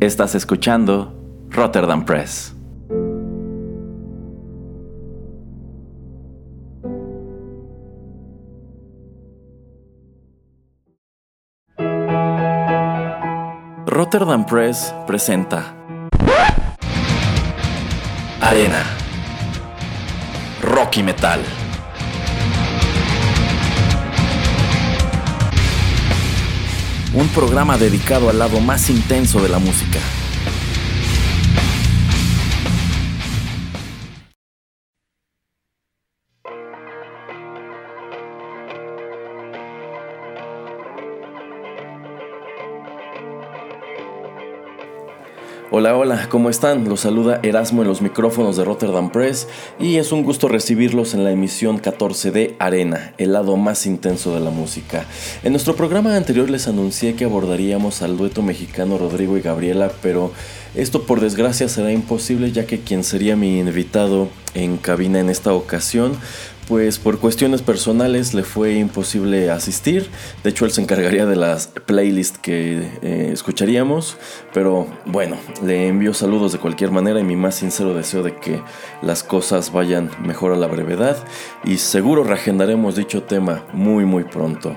Estás escuchando Rotterdam Press. Rotterdam Press presenta Arena Rocky Metal. Un programa dedicado al lado más intenso de la música. Hola, ¿cómo están? Los saluda Erasmo en los micrófonos de Rotterdam Press y es un gusto recibirlos en la emisión 14 de Arena, el lado más intenso de la música. En nuestro programa anterior les anuncié que abordaríamos al dueto mexicano Rodrigo y Gabriela, pero esto por desgracia será imposible ya que quien sería mi invitado en cabina en esta ocasión pues por cuestiones personales le fue imposible asistir. De hecho, él se encargaría de las playlists que eh, escucharíamos. Pero bueno, le envío saludos de cualquier manera y mi más sincero deseo de que las cosas vayan mejor a la brevedad. Y seguro reagendaremos dicho tema muy muy pronto.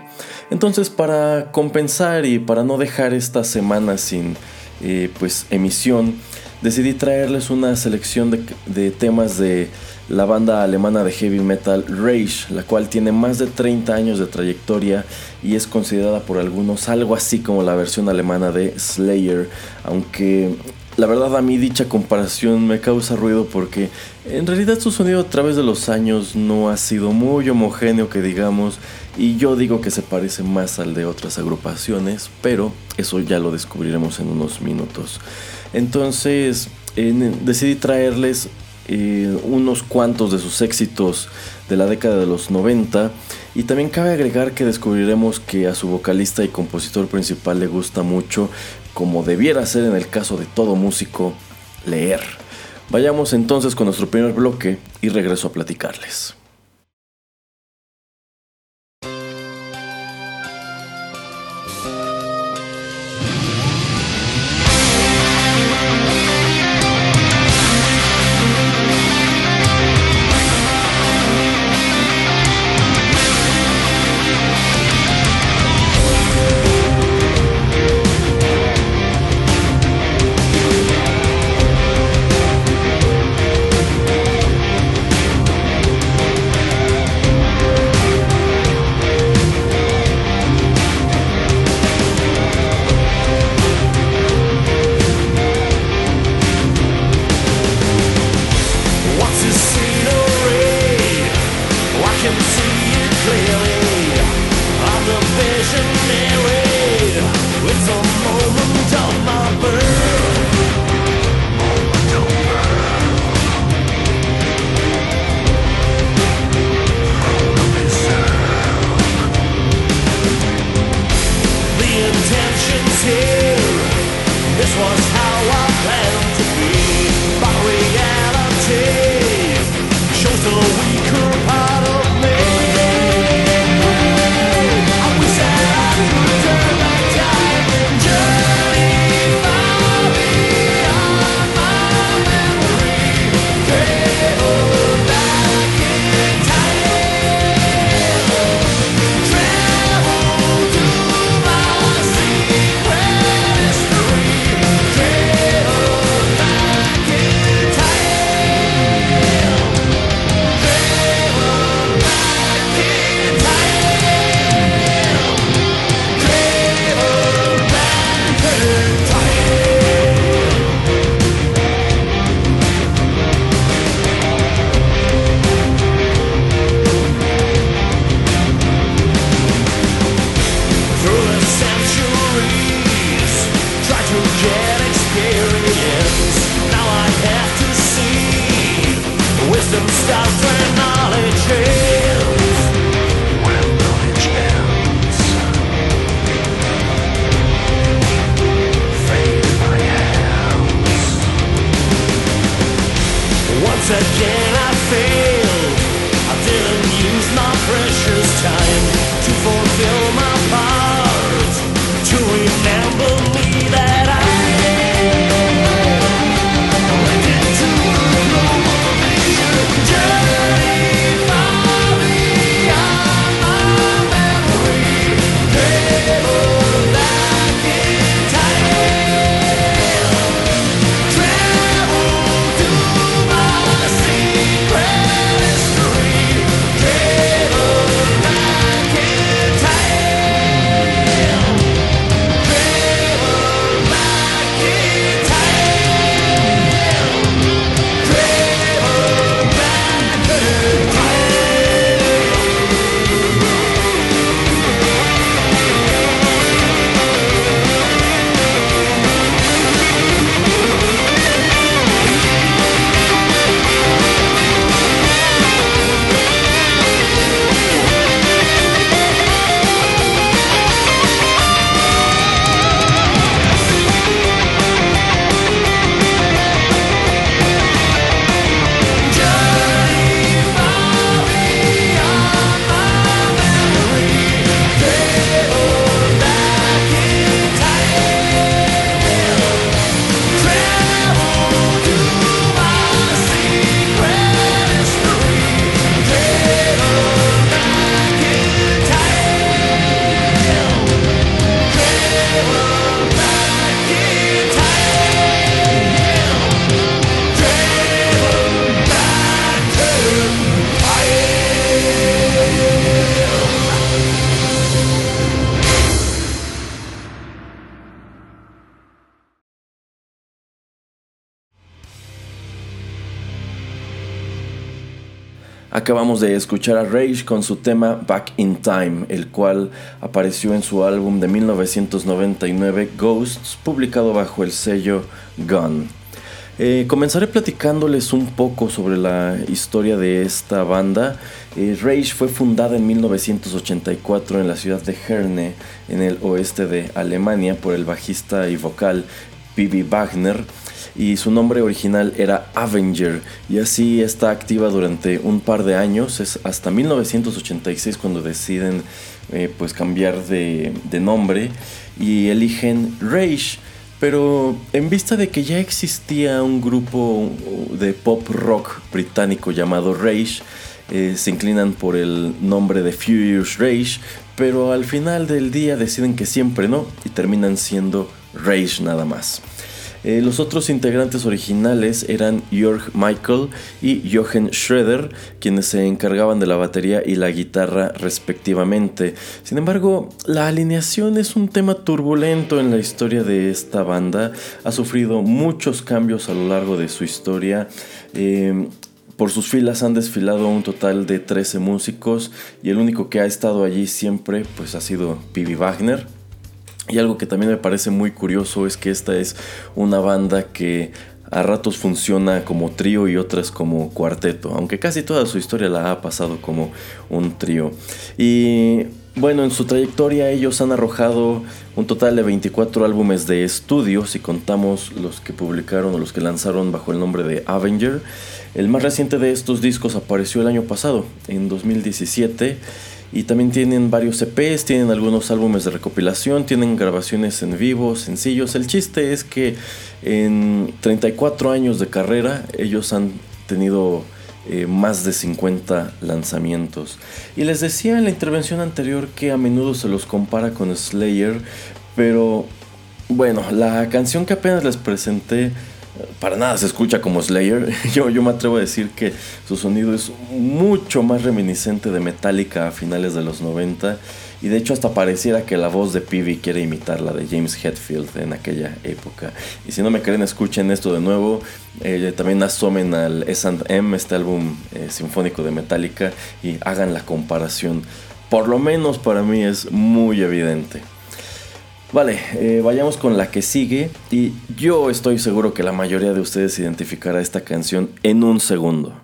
Entonces, para compensar y para no dejar esta semana sin eh, pues emisión, decidí traerles una selección de, de temas de la banda alemana de heavy metal Rage, la cual tiene más de 30 años de trayectoria y es considerada por algunos algo así como la versión alemana de Slayer, aunque la verdad a mí dicha comparación me causa ruido porque en realidad su sonido a través de los años no ha sido muy homogéneo que digamos y yo digo que se parece más al de otras agrupaciones, pero eso ya lo descubriremos en unos minutos. Entonces decidí traerles unos cuantos de sus éxitos de la década de los 90 y también cabe agregar que descubriremos que a su vocalista y compositor principal le gusta mucho, como debiera ser en el caso de todo músico, leer. Vayamos entonces con nuestro primer bloque y regreso a platicarles. Acabamos de escuchar a Rage con su tema Back in Time, el cual apareció en su álbum de 1999 Ghosts, publicado bajo el sello Gun. Eh, comenzaré platicándoles un poco sobre la historia de esta banda. Eh, Rage fue fundada en 1984 en la ciudad de Herne, en el oeste de Alemania, por el bajista y vocal Bibi Wagner y su nombre original era Avenger y así está activa durante un par de años, es hasta 1986 cuando deciden eh, pues cambiar de, nombre y eligen Rage. Pero en vista de que ya existía un grupo de pop rock británico llamado Rage, eh, se inclinan por el nombre de Furious Rage, pero al final del día deciden que siempre no y terminan siendo Rage nada más. Eh, los otros integrantes originales eran Jörg Michael y Jochen Schroeder, quienes se encargaban de la batería y la guitarra respectivamente. Sin embargo, la alineación es un tema turbulento en la historia de esta banda. Ha sufrido muchos cambios a lo largo de su historia. Eh, por sus filas han desfilado un total de 13 músicos y el único que ha estado allí siempre pues ha sido Pibi Wagner. Y algo que también me parece muy curioso es que esta es una banda que a ratos funciona como trío y otras como cuarteto, aunque casi toda su historia la ha pasado como un trío. Y bueno, en su trayectoria ellos han arrojado un total de 24 álbumes de estudio, si contamos los que publicaron o los que lanzaron bajo el nombre de Avenger. El más reciente de estos discos apareció el año pasado, en 2017 y también tienen varios EPs, tienen algunos álbumes de recopilación, tienen grabaciones en vivo, sencillos. El chiste es que en 34 años de carrera ellos han tenido eh, más de 50 lanzamientos. Y les decía en la intervención anterior que a menudo se los compara con Slayer, pero bueno, la canción que apenas les presenté para nada se escucha como Slayer. Yo, yo me atrevo a decir que su sonido es mucho más reminiscente de Metallica a finales de los 90 y de hecho hasta pareciera que la voz de Peavy quiere imitar la de James Hetfield en aquella época. Y si no me creen, escuchen esto de nuevo. Eh, también asomen al S&M, este álbum eh, sinfónico de Metallica, y hagan la comparación. Por lo menos para mí es muy evidente. Vale, eh, vayamos con la que sigue y yo estoy seguro que la mayoría de ustedes identificará esta canción en un segundo.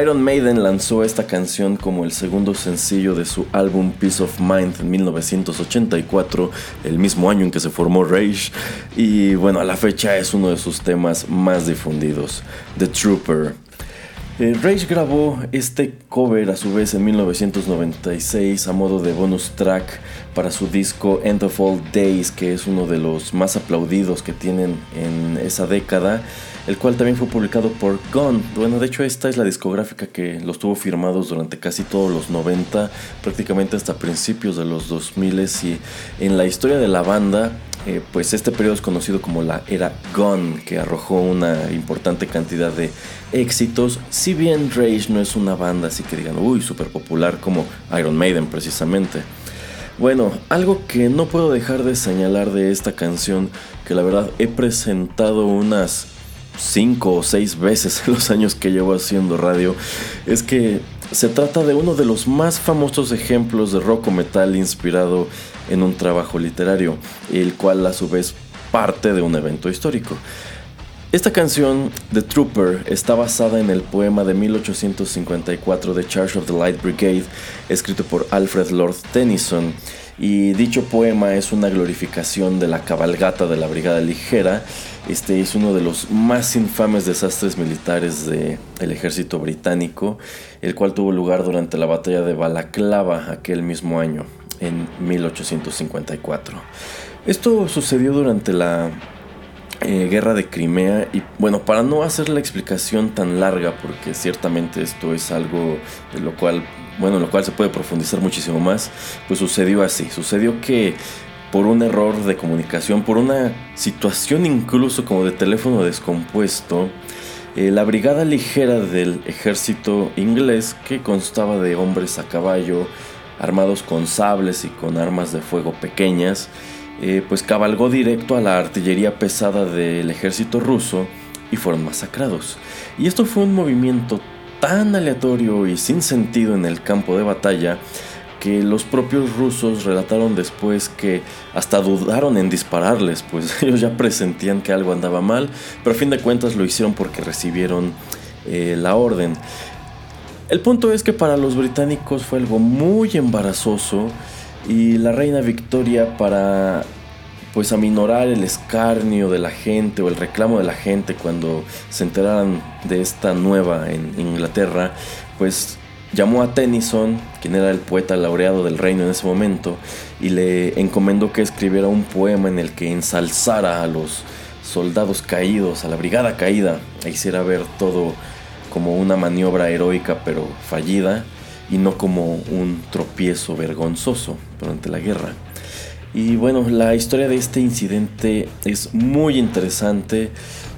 Iron Maiden lanzó esta canción como el segundo sencillo de su álbum Peace of Mind en 1984, el mismo año en que se formó Rage, y bueno, a la fecha es uno de sus temas más difundidos, The Trooper. Eh, Rage grabó este cover a su vez en 1996 a modo de bonus track para su disco End of All Days, que es uno de los más aplaudidos que tienen en esa década, el cual también fue publicado por Gone. Bueno, de hecho esta es la discográfica que los tuvo firmados durante casi todos los 90, prácticamente hasta principios de los 2000 y en la historia de la banda eh, pues este periodo es conocido como la era Gone, que arrojó una importante cantidad de éxitos. Si bien Rage no es una banda así que digan, uy, súper popular como Iron Maiden precisamente. Bueno, algo que no puedo dejar de señalar de esta canción, que la verdad he presentado unas 5 o 6 veces en los años que llevo haciendo radio, es que se trata de uno de los más famosos ejemplos de rock o metal inspirado en un trabajo literario, el cual a su vez parte de un evento histórico. Esta canción, The Trooper, está basada en el poema de 1854 de Charge of the Light Brigade, escrito por Alfred Lord Tennyson, y dicho poema es una glorificación de la cabalgata de la Brigada Ligera. Este es uno de los más infames desastres militares del ejército británico, el cual tuvo lugar durante la batalla de Balaclava aquel mismo año en 1854. Esto sucedió durante la eh, guerra de Crimea y bueno, para no hacer la explicación tan larga, porque ciertamente esto es algo de lo cual, bueno, lo cual se puede profundizar muchísimo más, pues sucedió así, sucedió que por un error de comunicación, por una situación incluso como de teléfono descompuesto, eh, la brigada ligera del ejército inglés, que constaba de hombres a caballo, armados con sables y con armas de fuego pequeñas, eh, pues cabalgó directo a la artillería pesada del ejército ruso y fueron masacrados. Y esto fue un movimiento tan aleatorio y sin sentido en el campo de batalla que los propios rusos relataron después que hasta dudaron en dispararles, pues ellos ya presentían que algo andaba mal, pero a fin de cuentas lo hicieron porque recibieron eh, la orden. El punto es que para los británicos fue algo muy embarazoso y la reina Victoria para pues aminorar el escarnio de la gente o el reclamo de la gente cuando se enteraran de esta nueva en Inglaterra, pues llamó a Tennyson, quien era el poeta laureado del reino en ese momento, y le encomendó que escribiera un poema en el que ensalzara a los soldados caídos, a la brigada caída, e hiciera ver todo como una maniobra heroica pero fallida y no como un tropiezo vergonzoso durante la guerra. Y bueno, la historia de este incidente es muy interesante.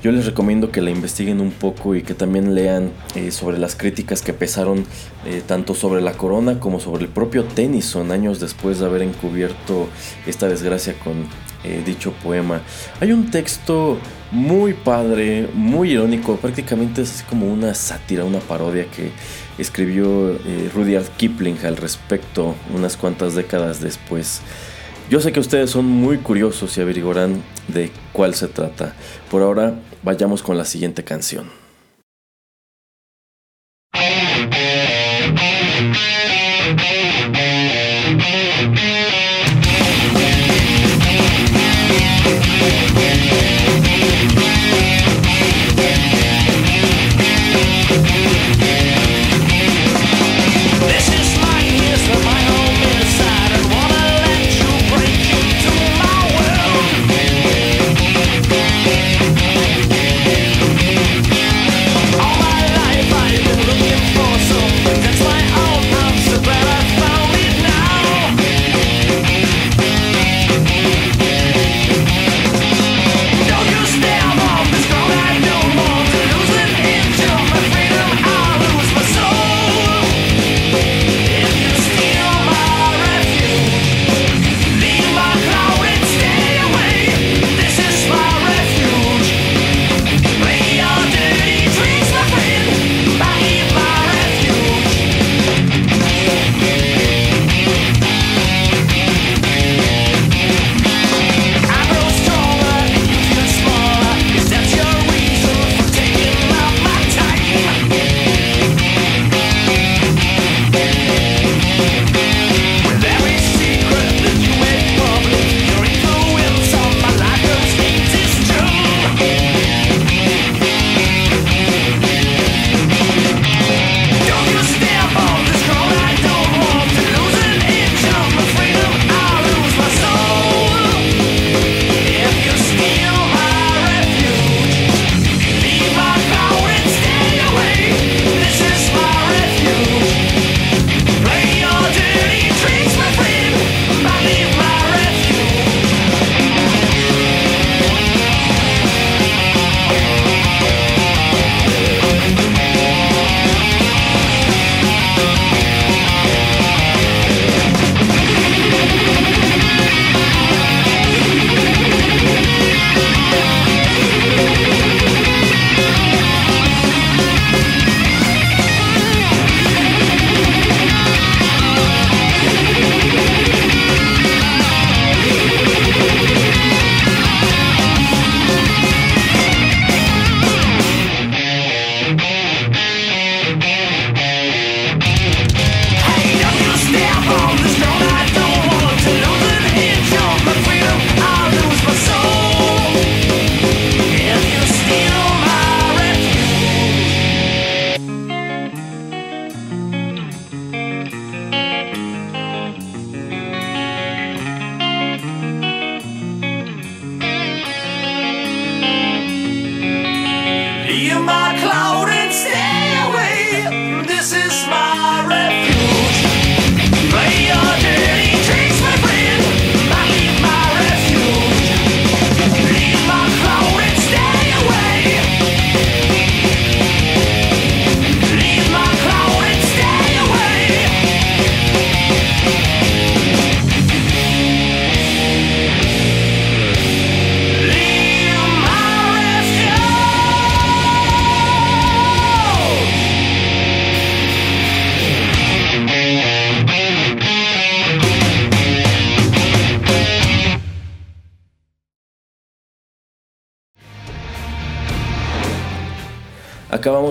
Yo les recomiendo que la investiguen un poco y que también lean eh, sobre las críticas que pesaron eh, tanto sobre la corona como sobre el propio Tennyson años después de haber encubierto esta desgracia con eh, dicho poema. Hay un texto muy padre, muy irónico, prácticamente es como una sátira, una parodia que escribió Rudyard Kipling al respecto unas cuantas décadas después. Yo sé que ustedes son muy curiosos y averiguarán de cuál se trata. Por ahora, vayamos con la siguiente canción.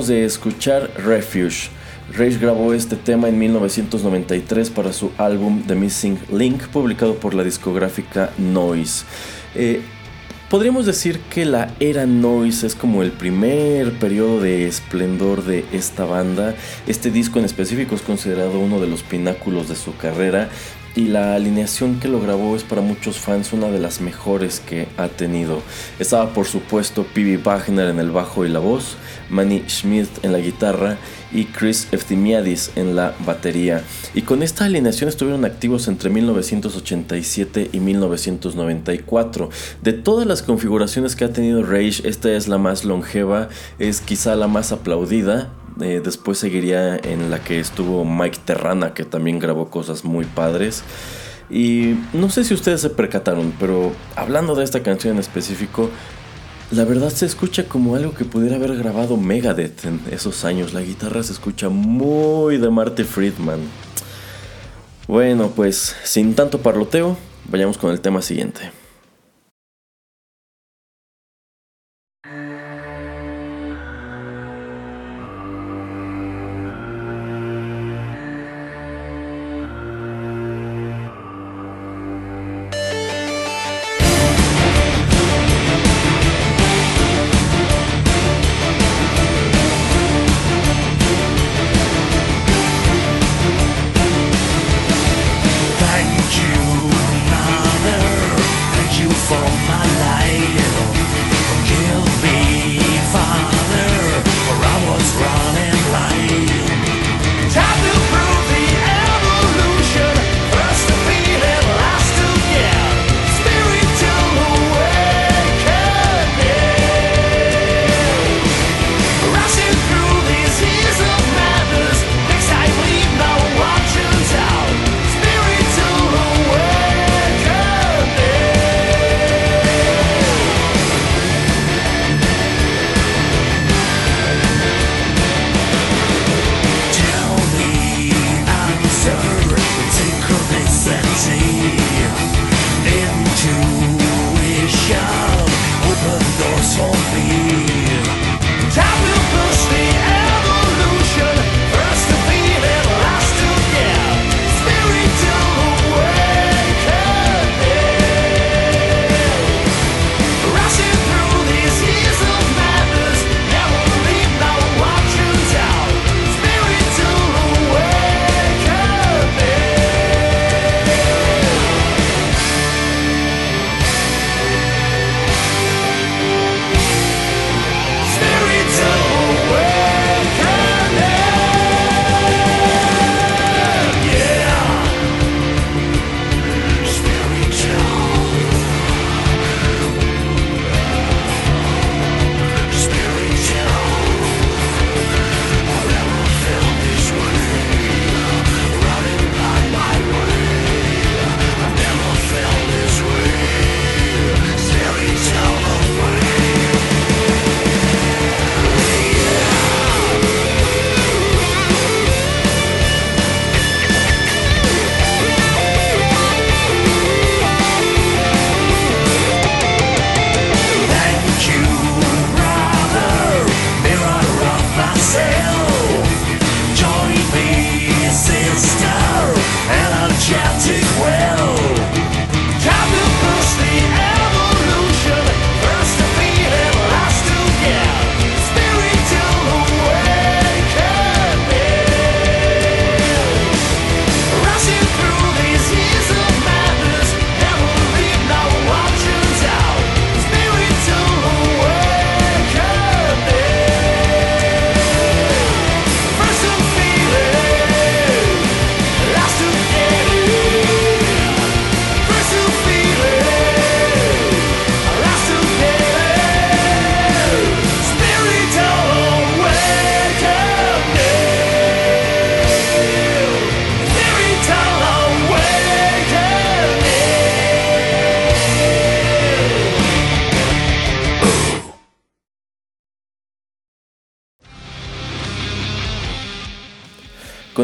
De escuchar Refuge. Rage grabó este tema en 1993 para su álbum The Missing Link, publicado por la discográfica Noise. Eh, podríamos decir que la era Noise es como el primer periodo de esplendor de esta banda. Este disco en específico es considerado uno de los pináculos de su carrera y la alineación que lo grabó es para muchos fans una de las mejores que ha tenido. Estaba por supuesto P.B. Wagner en el bajo y la voz, Manny Schmidt en la guitarra y Chris Eftimiadis en la batería. Y con esta alineación estuvieron activos entre 1987 y 1994. De todas las configuraciones que ha tenido Rage, esta es la más longeva, es quizá la más aplaudida eh, después seguiría en la que estuvo Mike Terrana, que también grabó cosas muy padres. Y no sé si ustedes se percataron, pero hablando de esta canción en específico, la verdad se escucha como algo que pudiera haber grabado Megadeth en esos años. La guitarra se escucha muy de Marty Friedman. Bueno, pues sin tanto parloteo, vayamos con el tema siguiente.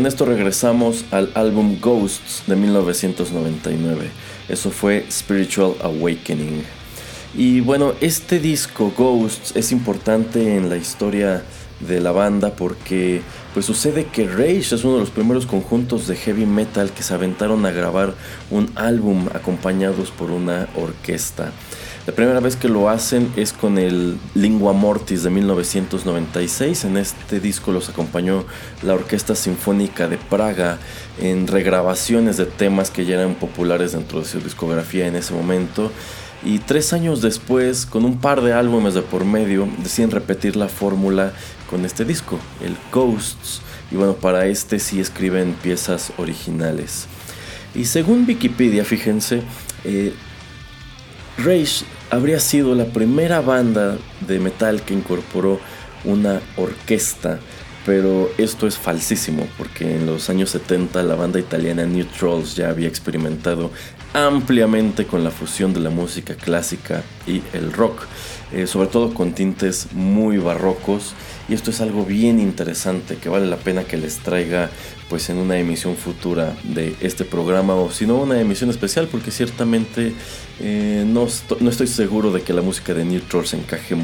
Con esto regresamos al álbum Ghosts de 1999. Eso fue Spiritual Awakening. Y bueno, este disco Ghosts es importante en la historia de la banda porque pues sucede que Rage es uno de los primeros conjuntos de heavy metal que se aventaron a grabar un álbum acompañados por una orquesta. La primera vez que lo hacen es con el Lingua Mortis de 1996. En este disco los acompañó la Orquesta Sinfónica de Praga en regrabaciones de temas que ya eran populares dentro de su discografía en ese momento. Y tres años después, con un par de álbumes de por medio, deciden repetir la fórmula con este disco, el Ghosts. Y bueno, para este sí escriben piezas originales. Y según Wikipedia, fíjense, eh, Rage habría sido la primera banda de metal que incorporó una orquesta, pero esto es falsísimo porque en los años 70 la banda italiana New Trolls ya había experimentado ampliamente con la fusión de la música clásica y el rock, eh, sobre todo con tintes muy barrocos y esto es algo bien interesante que vale la pena que les traiga pues en una emisión futura de este programa o si no una emisión especial porque ciertamente eh, no, estoy seguro de que la música de New Trolls encaje,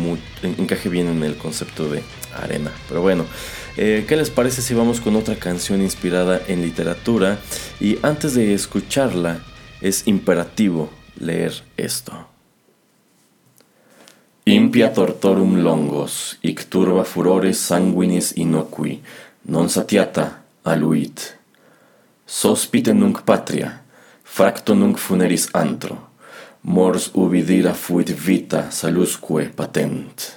encaje bien en el concepto de arena pero bueno eh, ¿Qué les parece si vamos con otra canción inspirada en literatura? Y antes de escucharla, es imperativo leer esto. Impia tortorum longos, ic turba furores sanguinis innocui, non satiata aluit. Sospite nunc patria, fracto nunc funeris antro, mors ubi dira fuit vita salusque patent.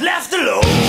Left alone.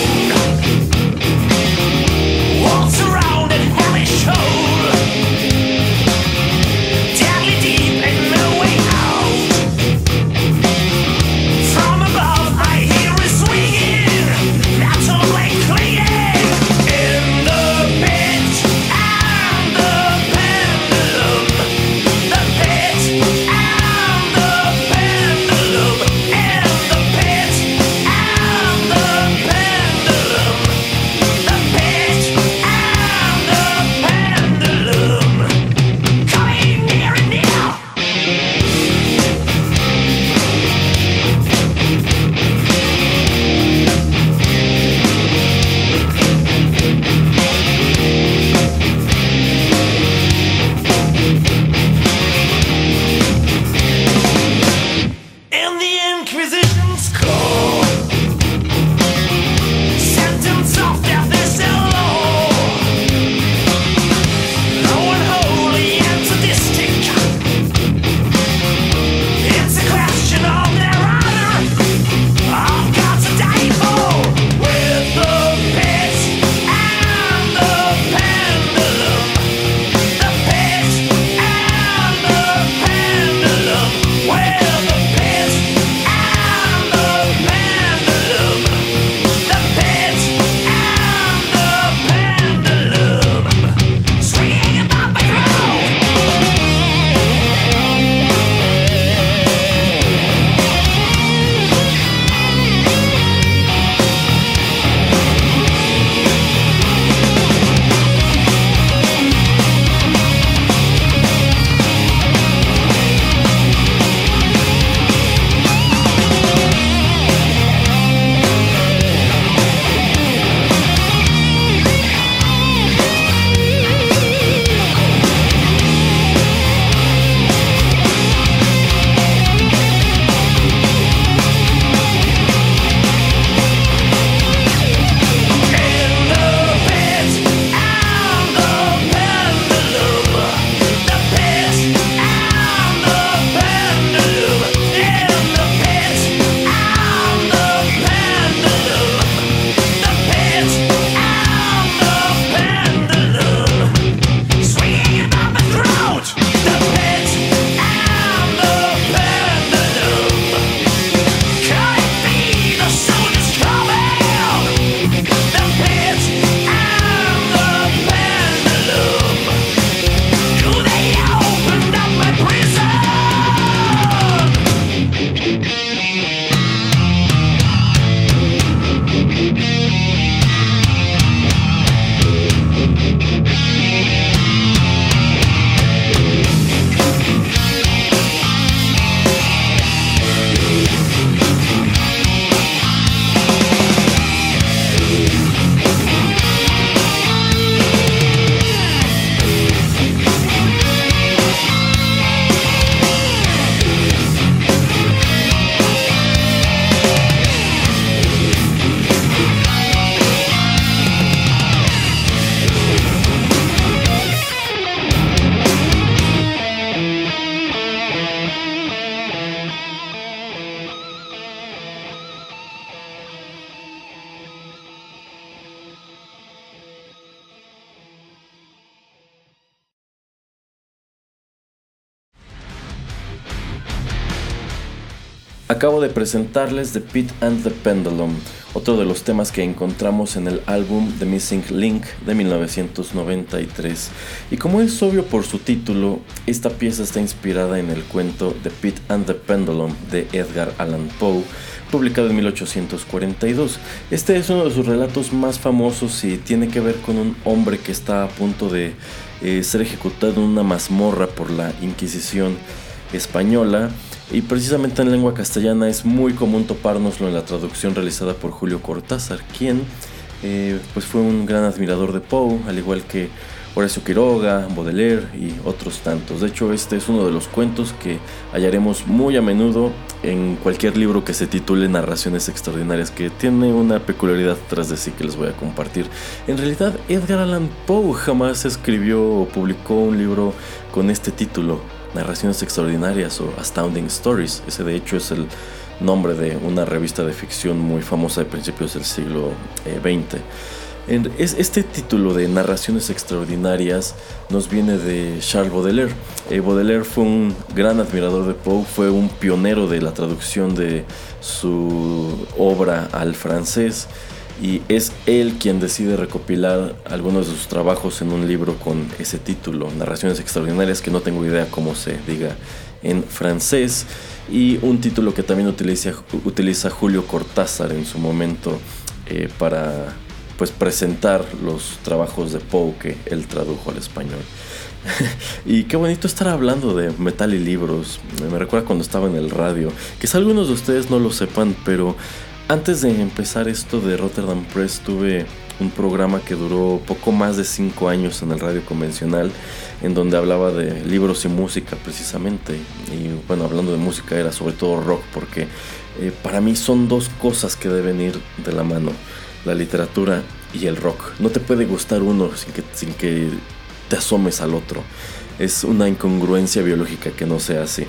Acabo de presentarles The Pit and the Pendulum, otro de los temas que encontramos en el álbum The Missing Link de 1993. Y como es obvio por su título, esta pieza está inspirada en el cuento The Pit and the Pendulum de Edgar Allan Poe, publicado en 1842. Este es uno de sus relatos más famosos y tiene que ver con un hombre que está a punto de eh, ser ejecutado en una mazmorra por la Inquisición española y precisamente en lengua castellana es muy común topárnoslo en la traducción realizada por Julio Cortázar, quien eh, pues fue un gran admirador de Poe, al igual que Horacio Quiroga, Baudelaire y otros tantos. De hecho, este es uno de los cuentos que hallaremos muy a menudo en cualquier libro que se titule Narraciones Extraordinarias, que tiene una peculiaridad tras de sí que les voy a compartir. En realidad, Edgar Allan Poe jamás escribió o publicó un libro con este título. Narraciones Extraordinarias o Astounding Stories. Ese de hecho es el nombre de una revista de ficción muy famosa de principios del siglo XX. Eh, este título de Narraciones Extraordinarias nos viene de Charles Baudelaire. Eh, Baudelaire fue un gran admirador de Poe, fue un pionero de la traducción de su obra al francés y es él quien decide recopilar algunos de sus trabajos en un libro con ese título, Narraciones Extraordinarias, que no tengo idea cómo se diga en francés, y un título que también utiliza, utiliza Julio Cortázar en su momento eh, para pues, presentar los trabajos de Poe que él tradujo al español. y qué bonito estar hablando de metal y libros. Me recuerda cuando estaba en el radio. Quizá algunos de ustedes no lo sepan, pero antes de empezar esto de Rotterdam Press tuve un programa que duró poco más de 5 años en el radio convencional, en donde hablaba de libros y música precisamente. Y bueno, hablando de música era sobre todo rock, porque eh, para mí son dos cosas que deben ir de la mano, la literatura y el rock. No te puede gustar uno sin que, sin que te asomes al otro. Es una incongruencia biológica que no sea así.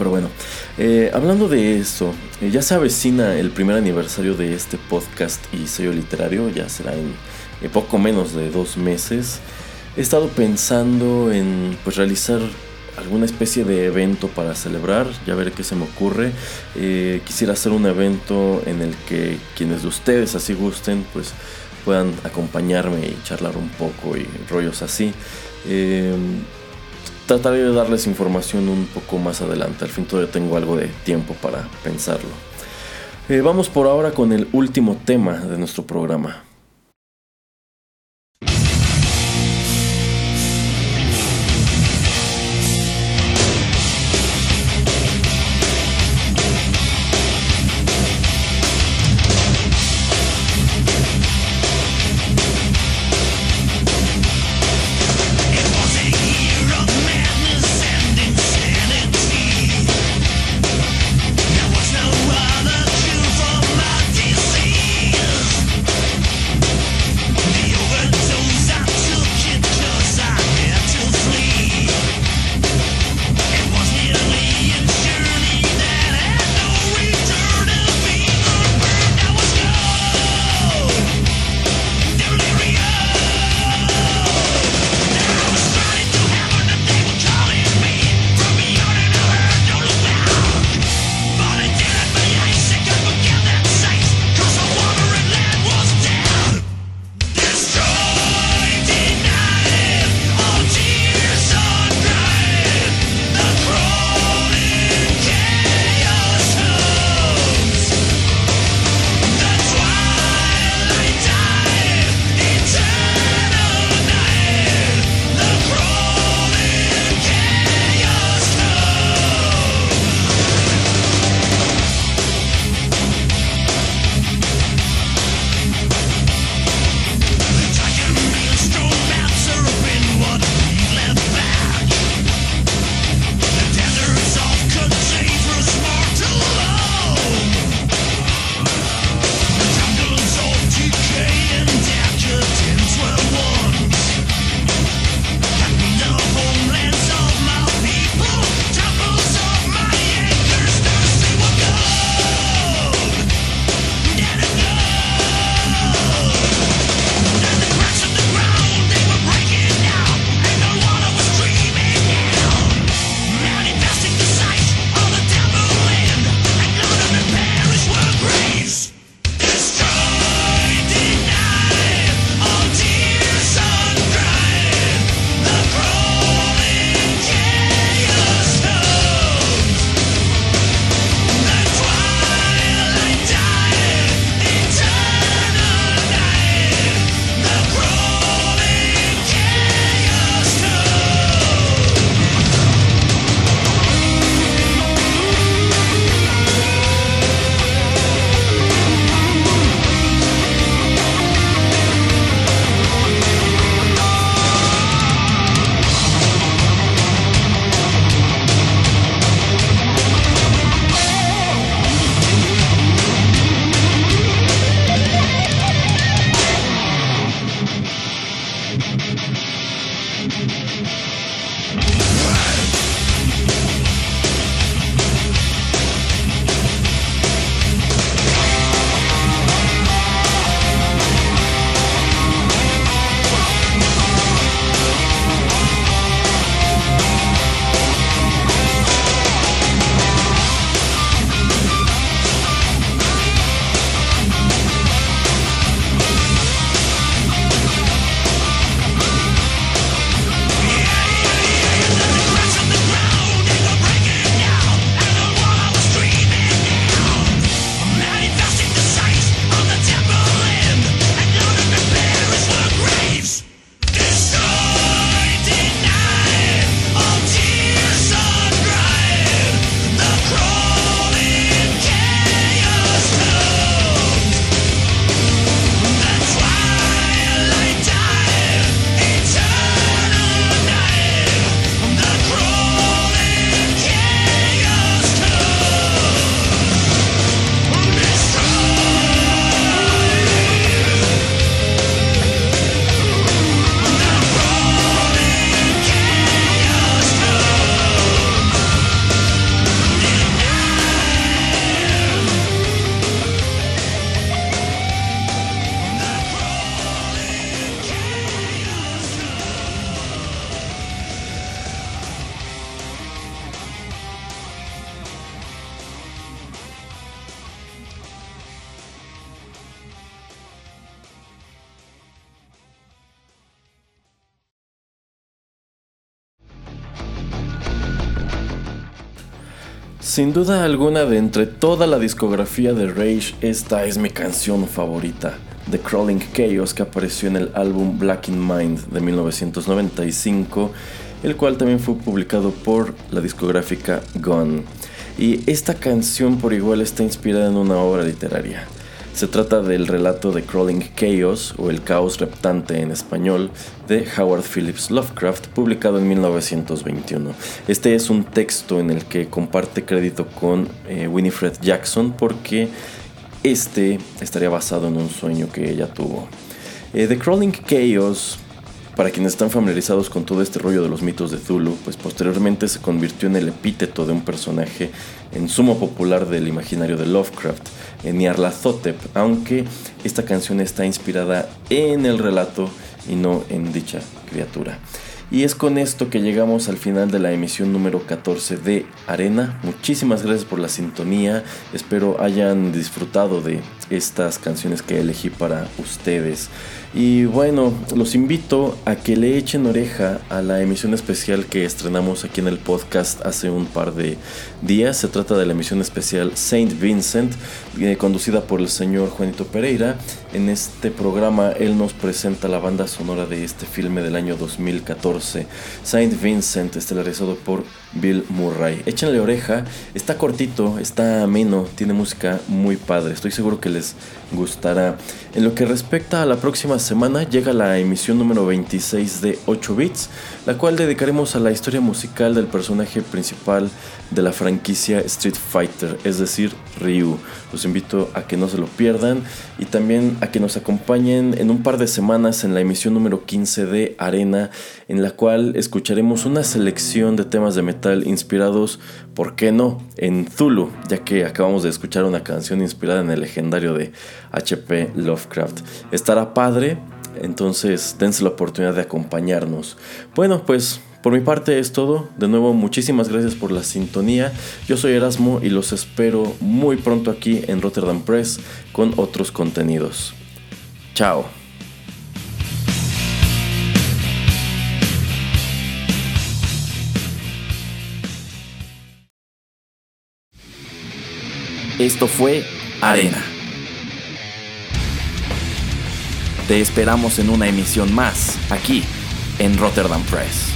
Pero bueno, eh, hablando de eso, eh, ya se avecina el primer aniversario de este podcast y sello literario, ya será en, poco menos de dos meses. He estado pensando en pues, realizar alguna especie de evento para celebrar, ya veré qué se me ocurre. Eh, quisiera hacer un evento en el que quienes de ustedes así gusten, pues puedan acompañarme y charlar un poco y rollos así. Trataré de darles información un poco más adelante, al fin todavía tengo algo de tiempo para pensarlo. Eh, vamos por ahora con el último tema de nuestro programa. Sin duda alguna, de entre toda la discografía de Rage, esta es mi canción favorita. The Crawling Chaos que apareció en el álbum Black in Mind de 1995, el cual también fue publicado por la discográfica Gone. Y esta canción por igual está inspirada en una obra literaria. Se trata del relato de Crawling Chaos, o El Caos Reptante en español, de Howard Phillips Lovecraft, publicado en 1921. Este es un texto en el que comparte crédito con eh, Winifred Jackson porque este estaría basado en un sueño que ella tuvo. Eh, The Crawling Chaos para quienes están familiarizados con todo este rollo de los mitos de Zulu, pues posteriormente se convirtió en el epíteto de un personaje en sumo popular del imaginario de Lovecraft, Nyarlathotep, aunque esta canción está inspirada en el relato y no en dicha criatura. Y es con esto que llegamos al final de la emisión número 14 de Arena. Muchísimas gracias por la sintonía. Espero hayan disfrutado de estas canciones que elegí para ustedes. Y bueno, los invito a que le echen oreja a la emisión especial que estrenamos aquí en el podcast hace un par de días. Se trata de la emisión especial Saint Vincent, eh, conducida por el señor Juanito Pereira. En este programa él nos presenta la banda sonora de este filme del año 2014, Saint Vincent, estelarizado por Bill Murray. Échenle oreja, está cortito, está ameno, tiene música muy padre. Estoy seguro que les gustará. En lo que respecta a la próxima semana, llega la emisión número 26 de 8 bits, la cual dedicaremos a la historia musical del personaje principal de la franquicia Street Fighter, es decir, Ryu. Los invito a que no se lo pierdan y también a que nos acompañen en un par de semanas en la emisión número 15 de Arena, en la cual escucharemos una selección de temas de metal inspirados, ¿por qué no?, en Zulu, ya que acabamos de escuchar una canción inspirada en el legendario de HP Lovecraft. Estará padre, entonces dense la oportunidad de acompañarnos. Bueno, pues por mi parte es todo. De nuevo, muchísimas gracias por la sintonía. Yo soy Erasmo y los espero muy pronto aquí en Rotterdam Press con otros contenidos. Chao. Esto fue Arena. Te esperamos en una emisión más, aquí, en Rotterdam Press.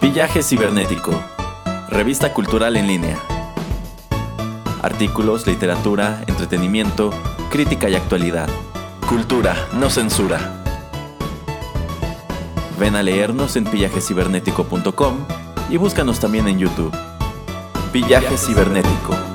Villaje Cibernético. Revista cultural en línea. Artículos, literatura, entretenimiento, crítica y actualidad. Cultura, no censura. Ven a leernos en pillajecibernético.com y búscanos también en YouTube. Villaje Cibernético.